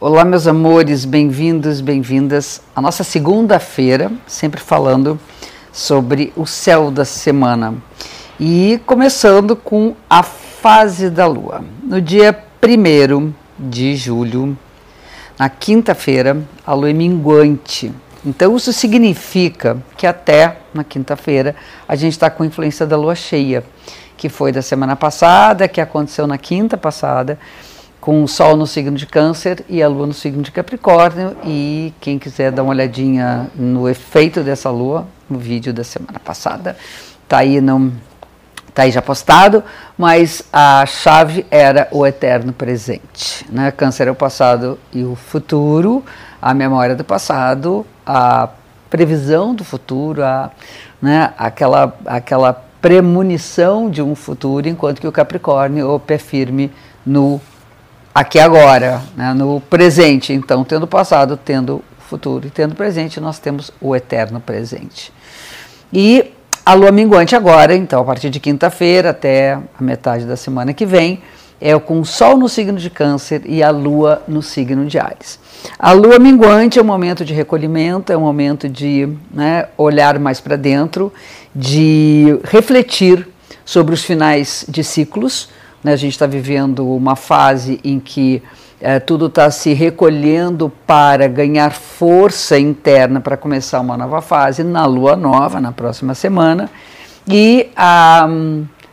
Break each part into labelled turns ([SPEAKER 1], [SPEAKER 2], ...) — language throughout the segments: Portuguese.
[SPEAKER 1] Olá, meus amores, bem-vindos, bem-vindas à nossa segunda-feira, sempre falando sobre o céu da semana. E começando com a fase da lua. No dia 1 de julho, na quinta-feira, a lua é minguante. Então, isso significa que até na quinta-feira a gente está com influência da lua cheia, que foi da semana passada, que aconteceu na quinta passada com o Sol no signo de Câncer e a Lua no signo de Capricórnio. E quem quiser dar uma olhadinha no efeito dessa Lua, no vídeo da semana passada, tá aí não tá aí já postado, mas a chave era o eterno presente, né? Câncer é o passado e o futuro, a memória do passado, a previsão do futuro, a, né, aquela aquela premonição de um futuro, enquanto que o Capricórnio, o pé firme no aqui agora, né, no presente. Então, tendo passado, tendo futuro e tendo presente, nós temos o eterno presente. E a lua minguante agora, então, a partir de quinta-feira até a metade da semana que vem, é com o Sol no signo de Câncer e a Lua no signo de Ares. A Lua minguante é um momento de recolhimento, é um momento de né, olhar mais para dentro, de refletir sobre os finais de ciclos, né? A gente está vivendo uma fase em que é, tudo está se recolhendo para ganhar força interna para começar uma nova fase na lua nova, na próxima semana. E a,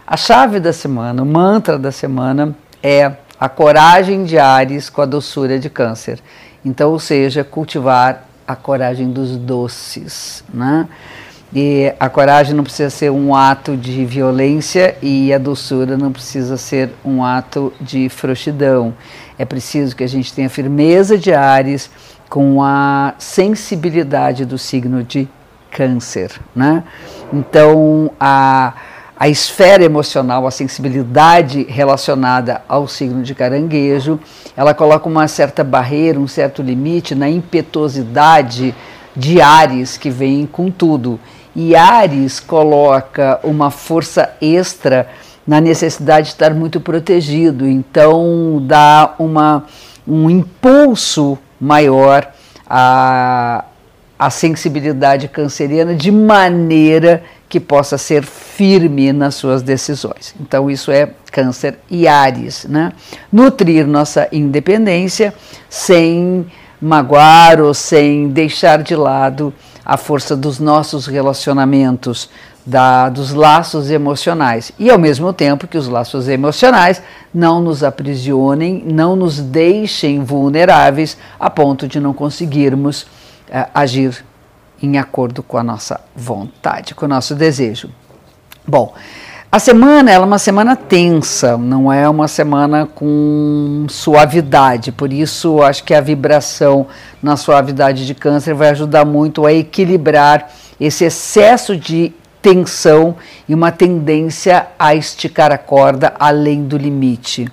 [SPEAKER 1] a chave da semana, o mantra da semana é a coragem de Ares com a doçura de Câncer. Então, ou seja, cultivar a coragem dos doces, né? E a coragem não precisa ser um ato de violência e a doçura não precisa ser um ato de frouxidão. É preciso que a gente tenha firmeza de Ares com a sensibilidade do signo de Câncer, né? Então, a, a esfera emocional, a sensibilidade relacionada ao signo de Caranguejo, ela coloca uma certa barreira, um certo limite na impetuosidade de Ares que vem com tudo. E Ares coloca uma força extra na necessidade de estar muito protegido, então dá uma, um impulso maior à, à sensibilidade canceriana de maneira que possa ser firme nas suas decisões. Então, isso é Câncer e Ares. Né? Nutrir nossa independência sem magoar ou sem deixar de lado a força dos nossos relacionamentos, da, dos laços emocionais. E ao mesmo tempo que os laços emocionais não nos aprisionem, não nos deixem vulneráveis a ponto de não conseguirmos eh, agir em acordo com a nossa vontade, com o nosso desejo. Bom, a semana é uma semana tensa, não é uma semana com suavidade, por isso acho que a vibração na suavidade de câncer vai ajudar muito a equilibrar esse excesso de tensão e uma tendência a esticar a corda além do limite.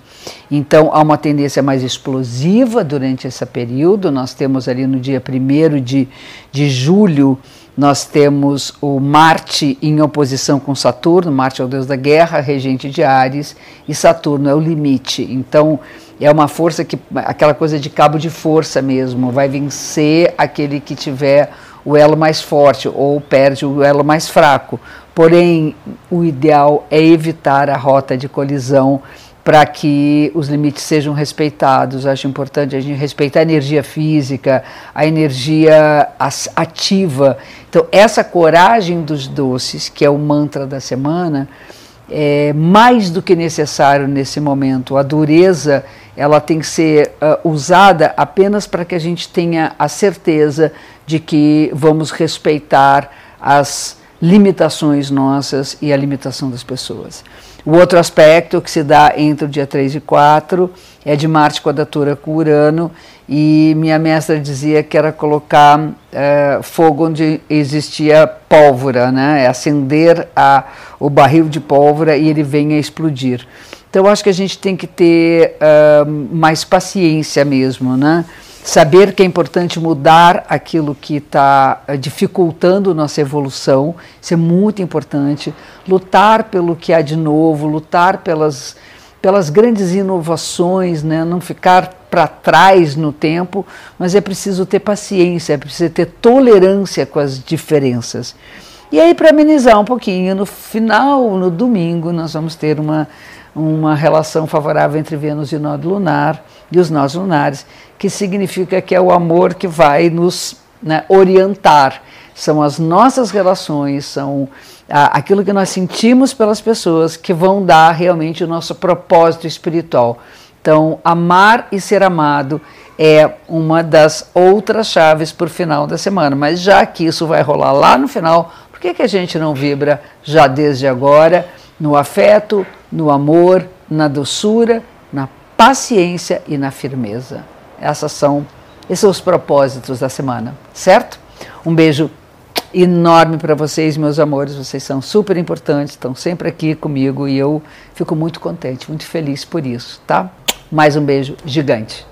[SPEAKER 1] Então, há uma tendência mais explosiva durante esse período. Nós temos ali no dia 1 de, de julho nós temos o Marte em oposição com Saturno, Marte é o deus da guerra, regente de Ares, e Saturno é o limite. Então, é uma força que, aquela coisa de cabo de força mesmo, vai vencer aquele que tiver o elo mais forte ou perde o elo mais fraco. Porém, o ideal é evitar a rota de colisão para que os limites sejam respeitados. Acho importante a gente respeitar a energia física, a energia ativa. Então, essa coragem dos doces, que é o mantra da semana, é mais do que necessário nesse momento. A dureza ela tem que ser uh, usada apenas para que a gente tenha a certeza de que vamos respeitar as limitações nossas e a limitação das pessoas. O outro aspecto que se dá entre o dia 3 e 4 é de Marte quadratura com Urano, e minha mestra dizia que era colocar é, fogo onde existia pólvora, né? É acender a, o barril de pólvora e ele vem a explodir. Então, acho que a gente tem que ter uh, mais paciência mesmo, né? Saber que é importante mudar aquilo que está eh, dificultando nossa evolução, isso é muito importante. Lutar pelo que há de novo, lutar pelas, pelas grandes inovações, né? não ficar para trás no tempo, mas é preciso ter paciência, é preciso ter tolerância com as diferenças. E aí, para amenizar um pouquinho, no final, no domingo, nós vamos ter uma, uma relação favorável entre Vênus e o nó lunar e os nós lunares, que significa que é o amor que vai nos né, orientar. São as nossas relações, são aquilo que nós sentimos pelas pessoas que vão dar realmente o nosso propósito espiritual. Então, amar e ser amado é uma das outras chaves para o final da semana. Mas já que isso vai rolar lá no final, por que, que a gente não vibra já desde agora no afeto, no amor, na doçura, na paciência e na firmeza? Essas são, esses são os propósitos da semana, certo? Um beijo enorme para vocês, meus amores. Vocês são super importantes, estão sempre aqui comigo e eu fico muito contente, muito feliz por isso, tá? Mais um beijo gigante.